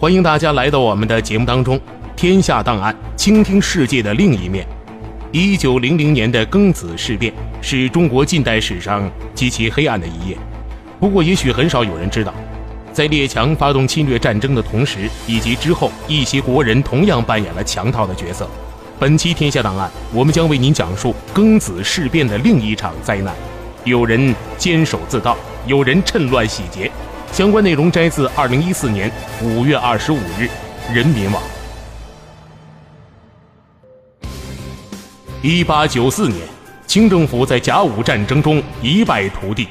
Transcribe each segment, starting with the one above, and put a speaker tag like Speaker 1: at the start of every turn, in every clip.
Speaker 1: 欢迎大家来到我们的节目当中。天下档案，倾听世界的另一面。一九零零年的庚子事变是中国近代史上极其黑暗的一页。不过，也许很少有人知道，在列强发动侵略战争的同时，以及之后，一些国人同样扮演了强盗的角色。本期天下档案，我们将为您讲述庚子事变的另一场灾难。有人监守自盗，有人趁乱洗劫。相关内容摘自二零一四年五月二十五日《人民网》。一八九四年，清政府在甲午战争中一败涂地，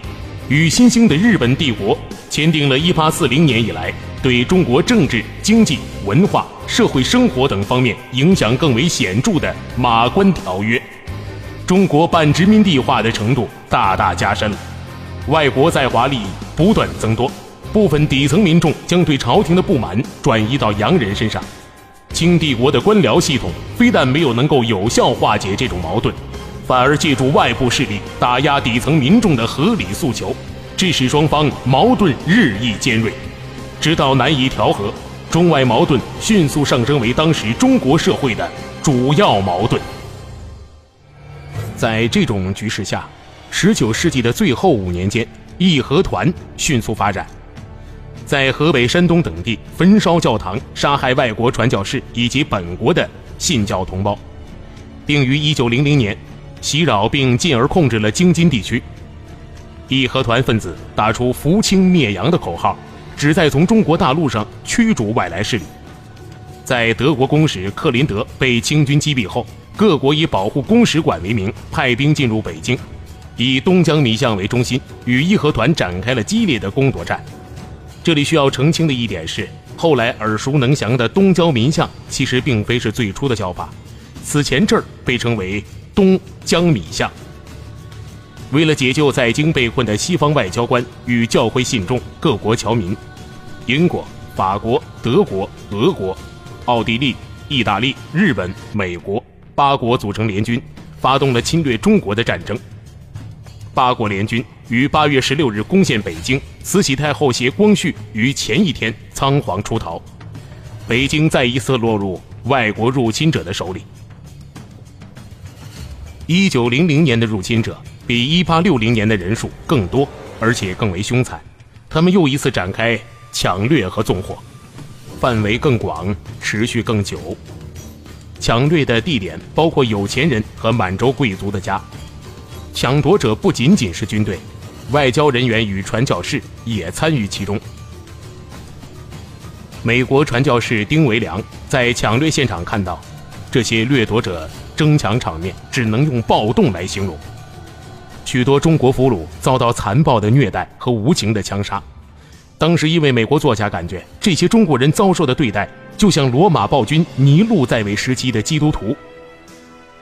Speaker 1: 与新兴的日本帝国签订了一八四零年以来对中国政治、经济、文化、社会生活等方面影响更为显著的《马关条约》，中国半殖民地化的程度大大加深了，外国在华利益不断增多。部分底层民众将对朝廷的不满转移到洋人身上，清帝国的官僚系统非但没有能够有效化解这种矛盾，反而借助外部势力打压底层民众的合理诉求，致使双方矛盾日益尖锐，直到难以调和，中外矛盾迅速上升为当时中国社会的主要矛盾。在这种局势下，19世纪的最后五年间，义和团迅速发展。在河北、山东等地焚烧教堂，杀害外国传教士以及本国的信教同胞，并于1900年袭扰并进而控制了京津地区。义和团分子打出“扶清灭洋”的口号，旨在从中国大陆上驱逐外来势力。在德国公使克林德被清军击毙后，各国以保护公使馆为名，派兵进入北京，以东江迷巷为中心，与义和团展开了激烈的攻夺战。这里需要澄清的一点是，后来耳熟能详的东交民巷其实并非是最初的叫法，此前这儿被称为东江米巷。为了解救在京被困的西方外交官与教会信众、各国侨民，英国、法国、德国、俄国、奥地利、意大利、日本、美国八国组成联军，发动了侵略中国的战争。八国联军于八月十六日攻陷北京，慈禧太后携光绪于前一天仓皇出逃，北京再一次落入外国入侵者的手里。一九零零年的入侵者比一八六零年的人数更多，而且更为凶残，他们又一次展开抢掠和纵火，范围更广，持续更久。抢掠的地点包括有钱人和满洲贵族的家。抢夺者不仅仅是军队，外交人员与传教士也参与其中。美国传教士丁维良在抢掠现场看到，这些掠夺者争抢场面只能用暴动来形容。许多中国俘虏遭到残暴的虐待和无情的枪杀。当时一位美国作家感觉，这些中国人遭受的对待就像罗马暴君尼禄在位时期的基督徒。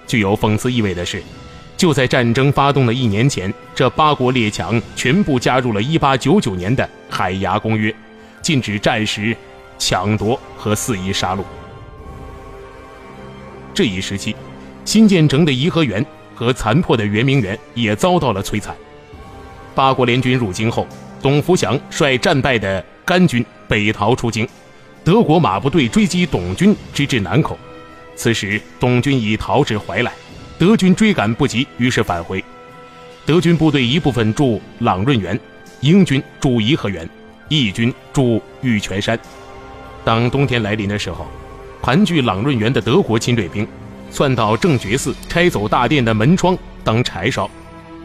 Speaker 1: 具有讽刺意味的是。就在战争发动的一年前，这八国列强全部加入了1899年的海牙公约，禁止战时抢夺和肆意杀戮。这一时期，新建成的颐和园和残破的圆明园也遭到了摧残。八国联军入京后，董福祥率战败的甘军北逃出京，德国马步队追击董军，直至南口。此时，董军已逃至怀来。德军追赶不及，于是返回。德军部队一部分驻朗润园，英军驻颐和园，义军驻玉泉山。当冬天来临的时候，盘踞朗润园的德国侵略兵，窜到正觉寺，拆走大殿的门窗当柴烧，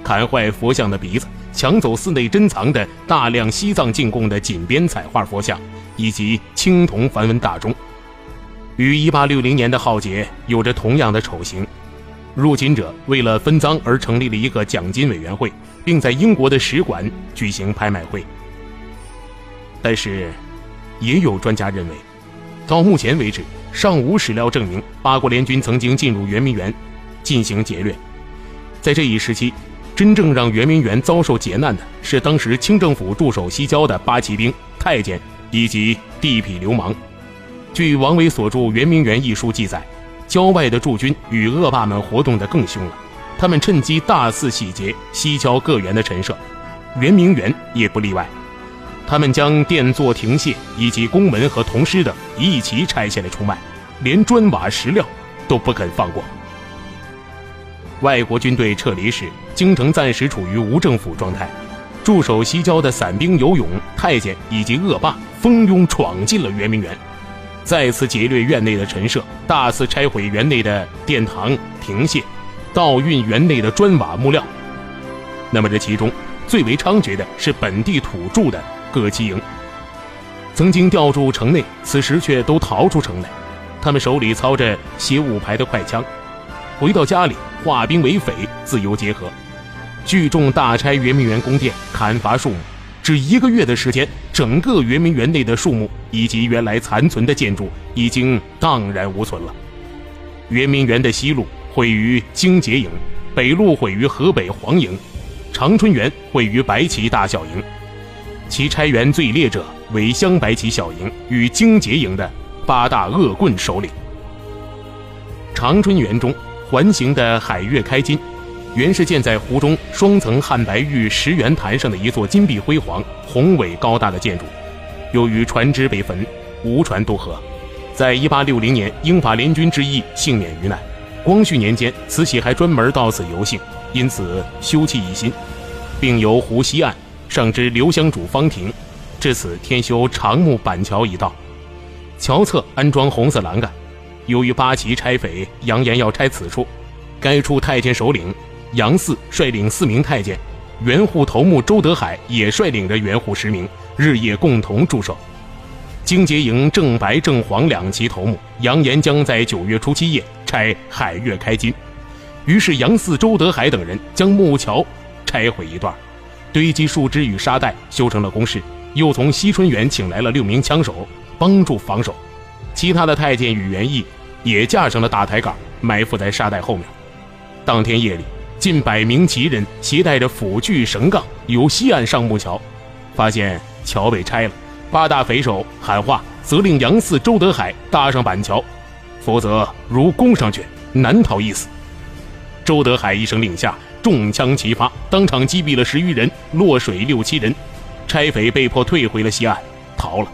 Speaker 1: 砍坏佛像的鼻子，抢走寺内珍藏的大量西藏进贡的锦边彩画佛像以及青铜梵文大钟，与1860年的浩劫有着同样的丑行。入侵者为了分赃而成立了一个奖金委员会，并在英国的使馆举行拍卖会。但是，也有专家认为，到目前为止，尚无史料证明八国联军曾经进入圆明园进行劫掠。在这一时期，真正让圆明园遭受劫难的是当时清政府驻守西郊的八旗兵、太监以及地痞流氓。据王维所著《圆明园》一书记载，郊外的驻军与恶霸们活动得更凶了，他们趁机大肆洗劫西郊各园的陈设，圆明园也不例外。他们将殿座、亭榭以及宫门和铜狮等一齐拆下来出卖，连砖瓦石料都不肯放过。外国军队撤离时，京城暂时处于无政府状态，驻守西郊的散兵游勇、太监以及恶霸蜂拥闯进了圆明园，再次劫掠院内的陈设，大肆拆毁园内的殿堂、亭榭，盗运园内的砖瓦木料。那么这其中最为猖獗的是本地土著的。各旗营曾经调驻城内，此时却都逃出城来。他们手里操着携五排的快枪，回到家里化兵为匪，自由结合。聚众大拆圆明园宫殿，砍伐树木。只一个月的时间，整个圆明园内的树木以及原来残存的建筑已经荡然无存了。圆明园的西路毁于荆节营，北路毁于河北黄营，长春园毁于白旗大小营。其拆园最烈者为镶白旗小营与荆节营的八大恶棍首领。长春园中环形的海月开金，原是建在湖中双层汉白玉石圆坛上的一座金碧辉煌、宏伟高大的建筑。由于船只被焚，无船渡河，在一八六零年英法联军之役幸免于难。光绪年间，慈禧还专门到此游幸，因此修葺一新，并由湖西岸。上之留香主方亭，至此添修长木板桥一道，桥侧安装红色栏杆。由于八旗拆匪扬言要拆此处，该处太监首领杨嗣率领四名太监，元护头目周德海也率领着元护十名，日夜共同驻守。荆节营正白、正黄两旗头目扬言将在九月初七夜拆海月开金，于是杨嗣、周德海等人将木桥拆毁一段。堆积树枝与沙袋，修成了工事。又从西春园请来了六名枪手帮助防守。其他的太监与园艺也架上了大台杆，埋伏在沙袋后面。当天夜里，近百名旗人携带着斧锯、绳杠，由西岸上木桥，发现桥被拆了。八大匪首喊话，责令杨四、周德海搭上板桥，否则如攻上去，难逃一死。周德海一声令下。中枪齐发，当场击毙了十余人，落水六七人。拆匪被迫退回了西岸，逃了。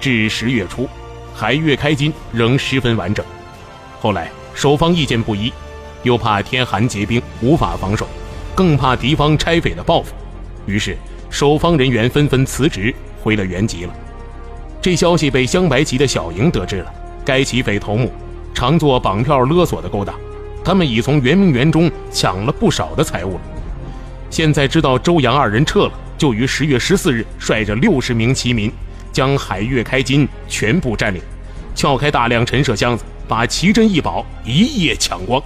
Speaker 1: 至十月初，海月开金仍十分完整。后来守方意见不一，又怕天寒结冰无法防守，更怕敌方拆匪的报复，于是守方人员纷纷辞职回了原籍了。这消息被镶白旗的小营得知了，该起匪头目常做绑票勒索的勾当。他们已从圆明园中抢了不少的财物了。现在知道周扬二人撤了，就于十月十四日率着六十名旗民，将海月开金全部占领，撬开大量陈设箱子，把奇珍异宝一夜抢光，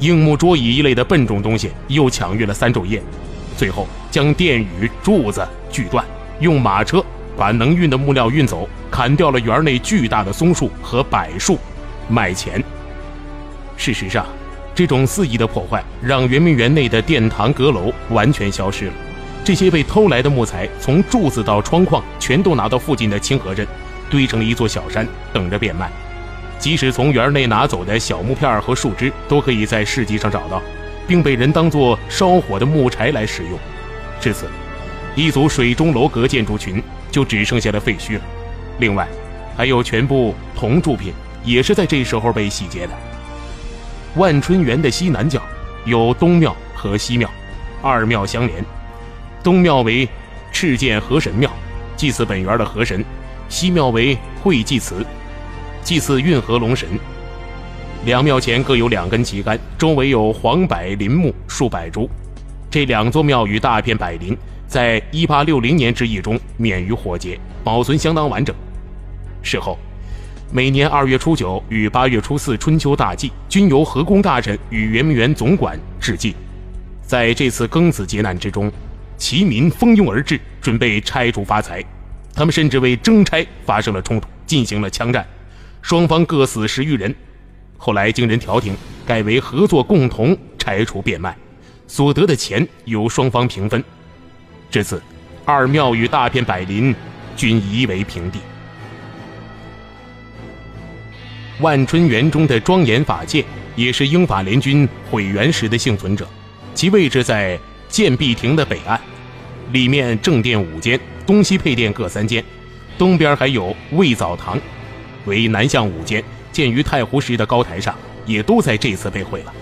Speaker 1: 硬木桌椅一类的笨重东西又抢运了三昼夜，最后将殿宇柱子锯断，用马车把能运的木料运走，砍掉了园内巨大的松树和柏树，卖钱。事实上。这种肆意的破坏，让圆明园内的殿堂阁楼完全消失了。这些被偷来的木材，从柱子到窗框，全都拿到附近的清河镇，堆成了一座小山，等着变卖。即使从园内拿走的小木片和树枝，都可以在市集上找到，并被人当作烧火的木柴来使用。至此，一组水中楼阁建筑群就只剩下了废墟了。另外，还有全部铜铸品，也是在这时候被洗劫的。万春园的西南角有东庙和西庙，二庙相连。东庙为赤剑河神庙，祭祀本园的河神；西庙为会济祠，祭祀运河龙神。两庙前各有两根旗杆，周围有黄柏林木数百株。这两座庙与大片柏林，在一八六零年之役中免于火劫，保存相当完整。事后。每年二月初九与八月初四春秋大祭，均由河工大臣与圆明园总管致祭。在这次庚子劫难之中，齐民蜂拥而至，准备拆除发财。他们甚至为征拆发生了冲突，进行了枪战，双方各死十余人。后来经人调停，改为合作共同拆除变卖，所得的钱由双方平分。至此，二庙与大片柏林均夷为平地。万春园中的庄严法界，也是英法联军毁园时的幸存者，其位置在建壁亭的北岸，里面正殿五间，东西配殿各三间，东边还有卫澡堂，为南向五间。建于太湖石的高台上，也都在这次被毁了。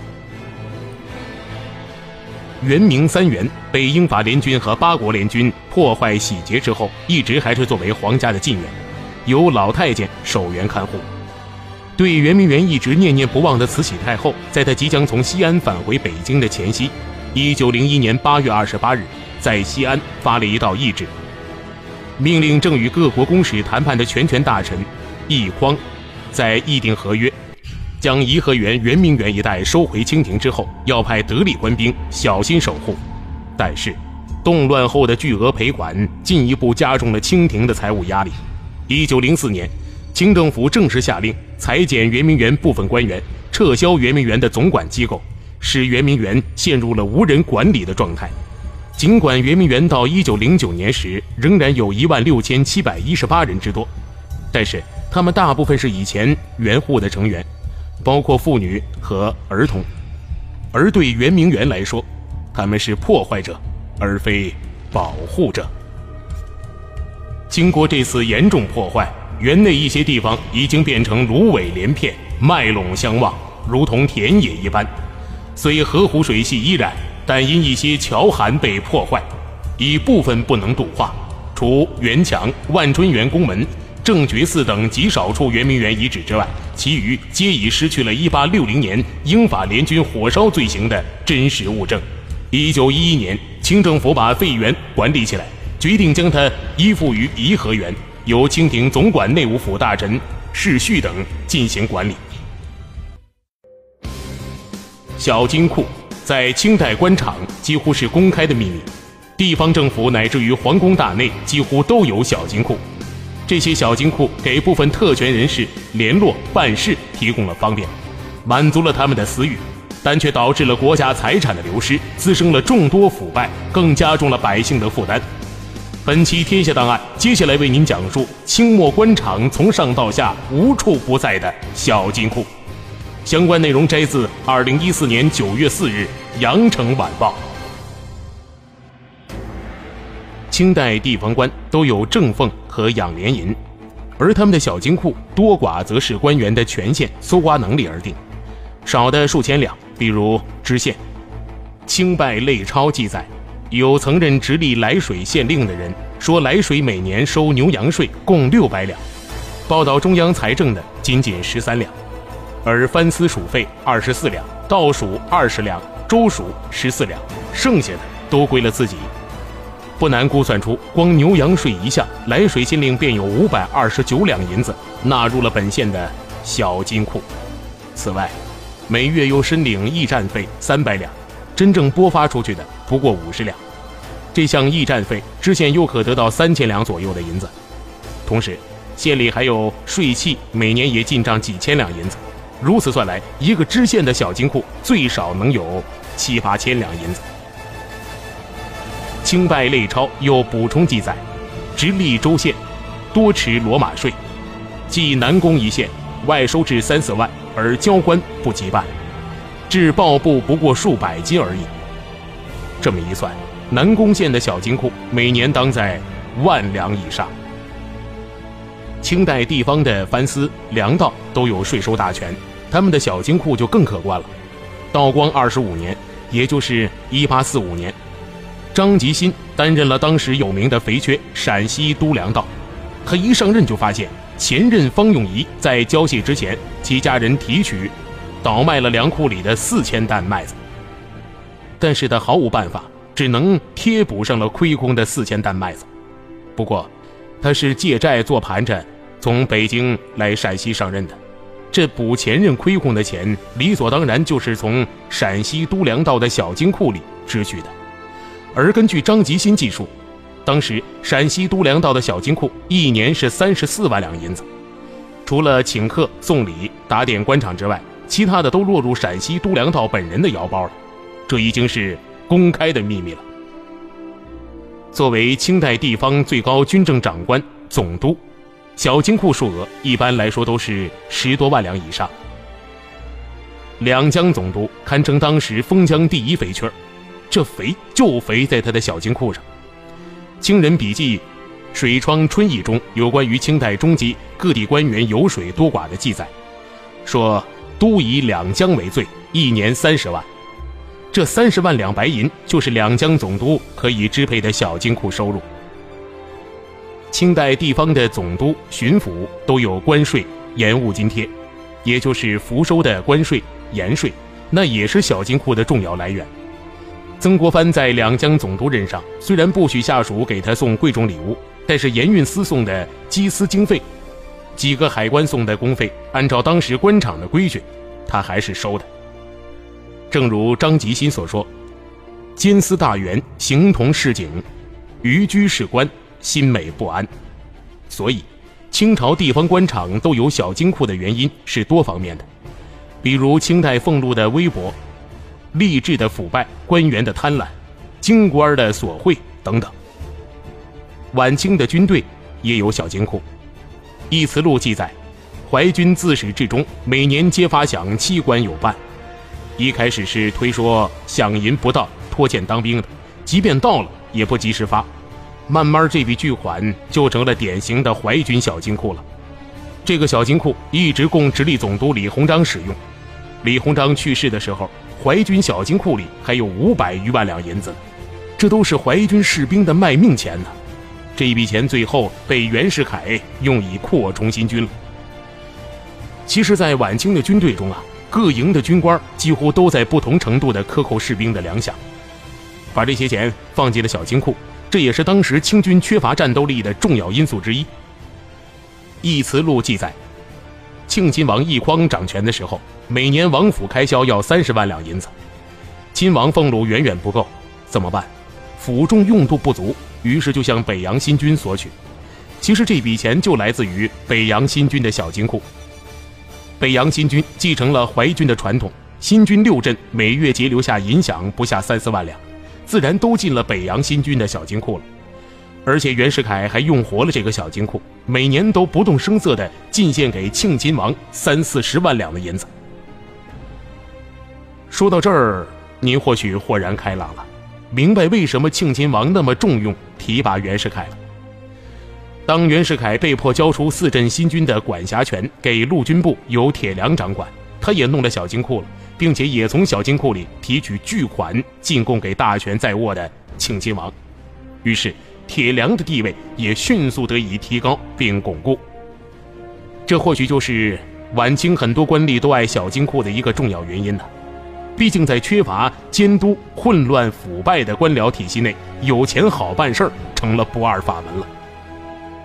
Speaker 1: 元明三园被英法联军和八国联军破坏洗劫之后，一直还是作为皇家的禁园，由老太监守园看护。对圆明园一直念念不忘的慈禧太后，在她即将从西安返回北京的前夕，一九零一年八月二十八日，在西安发了一道懿旨，命令正与各国公使谈判的全权大臣奕匡。在议定合约，将颐和园、圆明园一带收回清廷之后，要派得力官兵小心守护。但是，动乱后的巨额赔款进一步加重了清廷的财务压力。一九零四年，清政府正式下令裁减圆明园部分官员，撤销圆明园的总管机构，使圆明园陷入了无人管理的状态。尽管圆明园到一九零九年时仍然有一万六千七百一十八人之多，但是。他们大部分是以前园户的成员，包括妇女和儿童，而对圆明园来说，他们是破坏者，而非保护者。经过这次严重破坏，园内一些地方已经变成芦苇连片，麦垄相望，如同田野一般。虽河湖水系依然，但因一些桥涵被破坏，已部分不能度化。除园墙、万春园宫门。正觉寺等极少数圆明园遗址之外，其余皆已失去了1860年英法联军火烧罪行的真实物证。1911年，清政府把废园管理起来，决定将它依附于颐和园，由清廷总管内务府大臣世序等进行管理。小金库在清代官场几乎是公开的秘密，地方政府乃至于皇宫大内几乎都有小金库。这些小金库给部分特权人士联络办事提供了方便，满足了他们的私欲，但却导致了国家财产的流失，滋生了众多腐败，更加重了百姓的负担。本期《天下档案》接下来为您讲述清末官场从上到下无处不在的小金库，相关内容摘自二零一四年九月四日《羊城晚报》。清代地方官都有正俸和养廉银，而他们的小金库多寡则视官员的权限、搜刮能力而定，少的数千两，比如知县。清拜类钞记载，有曾任直隶涞水县令的人说，涞水每年收牛羊税共六百两，报道中央财政的仅仅十三两，而藩司属费二十四两，道属二十两，州属十四两，剩下的都归了自己。不难估算出，光牛羊税一项，涞水县令便有五百二十九两银子纳入了本县的小金库。此外，每月又申领驿站费三百两，真正拨发出去的不过五十两。这项驿站费，知县又可得到三千两左右的银子。同时，县里还有税契，每年也进账几千两银子。如此算来，一个知县的小金库最少能有七八千两银子。清代类钞又补充记载，直隶州县多持骡马税，即南宫一县外收至三四万，而交官不及半，至报部不过数百斤而已。这么一算，南宫县的小金库每年当在万两以上。清代地方的藩司、粮道都有税收大权，他们的小金库就更可观了。道光二十五年，也就是一八四五年。张吉新担任了当时有名的肥缺陕西都粮道，他一上任就发现前任方永仪在交卸之前，其家人提取、倒卖了粮库里的四千担麦子，但是他毫无办法，只能贴补上了亏空的四千担麦子。不过，他是借债做盘缠，从北京来陕西上任的，这补前任亏空的钱，理所当然就是从陕西都粮道的小金库里支取的。而根据张吉新记述，当时陕西都粮道的小金库一年是三十四万两银子，除了请客送礼、打点官场之外，其他的都落入陕西都粮道本人的腰包了，这已经是公开的秘密了。作为清代地方最高军政长官总督，小金库数额一般来说都是十多万两以上。两江总督堪称当时封疆第一肥缺这肥就肥在他的小金库上。清人笔记《水窗春意》中有关于清代中期各地官员有水多寡的记载，说都以两江为最，一年三十万。这三十万两白银就是两江总督可以支配的小金库收入。清代地方的总督、巡抚都有关税盐务津贴，也就是福收的关税、盐税，那也是小金库的重要来源。曾国藩在两江总督任上，虽然不许下属给他送贵重礼物，但是盐运司送的缉私经费、几个海关送的公费，按照当时官场的规矩，他还是收的。正如张吉新所说：“监司大员形同市井，渔居士官心美不安。”所以，清朝地方官场都有小金库的原因是多方面的，比如清代俸禄的微薄。吏治的腐败，官员的贪婪，京官的索贿等等。晚清的军队也有小金库，《义词录》记载，淮军自始至终每年皆发饷七官有半。一开始是推说饷银不到，拖欠当兵的，即便到了也不及时发。慢慢这笔巨款就成了典型的淮军小金库了。这个小金库一直供直隶总督李鸿章使用。李鸿章去世的时候。淮军小金库里还有五百余万两银子，这都是淮军士兵的卖命钱呢。这一笔钱最后被袁世凯用以扩充新军了。其实，在晚清的军队中啊，各营的军官几乎都在不同程度的克扣士兵的粮饷，把这些钱放进了小金库，这也是当时清军缺乏战斗力的重要因素之一。《义慈录》记载。庆亲王奕匡掌权的时候，每年王府开销要三十万两银子，亲王俸禄远远不够，怎么办？府中用度不足，于是就向北洋新军索取。其实这笔钱就来自于北洋新军的小金库。北洋新军继承了淮军的传统，新军六镇每月节留下银饷不下三四万两，自然都进了北洋新军的小金库了。而且袁世凯还用活了这个小金库，每年都不动声色地进献给庆亲王三四十万两的银子。说到这儿，您或许豁然开朗了，明白为什么庆亲王那么重用提拔袁世凯了。当袁世凯被迫交出四镇新军的管辖权给陆军部由铁良掌管，他也弄了小金库了，并且也从小金库里提取巨款进贡给大权在握的庆亲王，于是。铁良的地位也迅速得以提高并巩固，这或许就是晚清很多官吏都爱小金库的一个重要原因呢。毕竟在缺乏监督、混乱腐败的官僚体系内，有钱好办事儿成了不二法门了。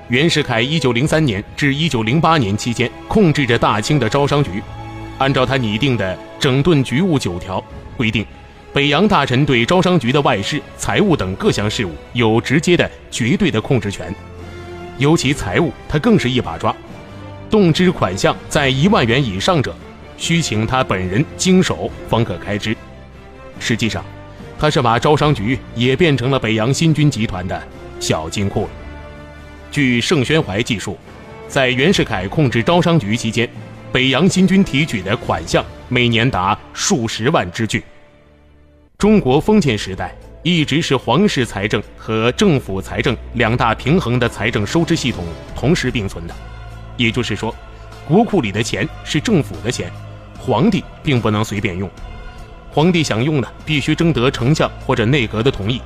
Speaker 1: 袁世凯1903年至1908年期间控制着大清的招商局，按照他拟定的整顿局务九条规定。北洋大臣对招商局的外事、财务等各项事务有直接的、绝对的控制权，尤其财务，他更是一把抓。动支款项在一万元以上者，需请他本人经手方可开支。实际上，他是把招商局也变成了北洋新军集团的小金库了。据盛宣怀记述，在袁世凯控制招商局期间，北洋新军提取的款项每年达数十万之巨。中国封建时代一直是皇室财政和政府财政两大平衡的财政收支系统同时并存的，也就是说，国库里的钱是政府的钱，皇帝并不能随便用，皇帝想用呢，必须征得丞相或者内阁的同意。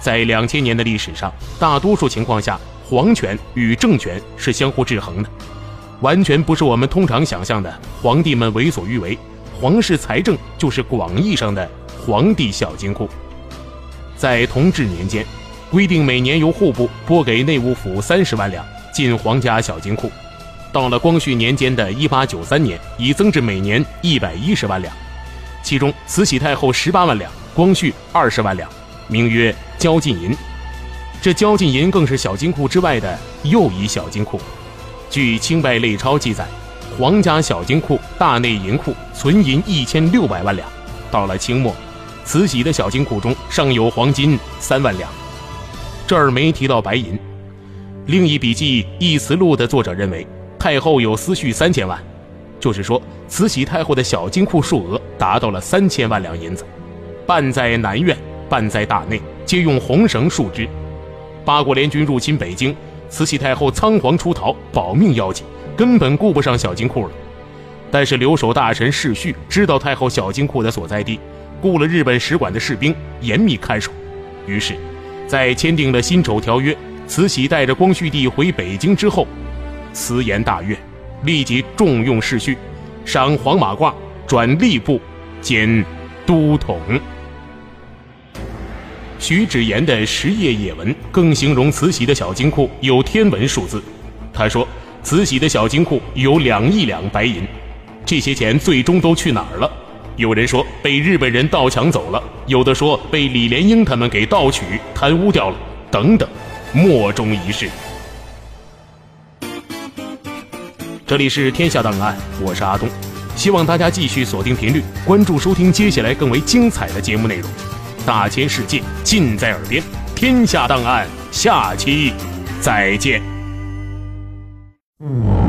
Speaker 1: 在两千年的历史上，大多数情况下，皇权与政权是相互制衡的，完全不是我们通常想象的皇帝们为所欲为，皇室财政就是广义上的。皇帝小金库，在同治年间，规定每年由户部拨给内务府三十万两进皇家小金库。到了光绪年间的一八九三年，已增至每年一百一十万两，其中慈禧太后十八万两，光绪二十万两，名曰交进银。这交进银更是小金库之外的又一小金库。据《清代类钞》记载，皇家小金库大内银库存银一千六百万两。到了清末，慈禧的小金库中尚有黄金三万两。这儿没提到白银。另一笔记《义慈录》的作者认为，太后有私蓄三千万，就是说，慈禧太后的小金库数额达到了三千万两银子，半在南院，半在大内，皆用红绳束之。八国联军入侵北京，慈禧太后仓皇出逃，保命要紧，根本顾不上小金库了。但是留守大臣世绪知道太后小金库的所在地，雇了日本使馆的士兵严密看守，于是，在签订了辛丑条约。慈禧带着光绪帝回北京之后，慈颜大悦，立即重用世序，赏黄马褂，转吏部，兼都统。徐芷言的十页野文更形容慈禧的小金库有天文数字。他说，慈禧的小金库有两亿两白银，这些钱最终都去哪儿了？有人说被日本人盗抢走了，有的说被李莲英他们给盗取、贪污掉了，等等。莫衷一是。这里是天下档案，我是阿东，希望大家继续锁定频率，关注收听接下来更为精彩的节目内容。大千世界尽在耳边，天下档案下期再见。嗯。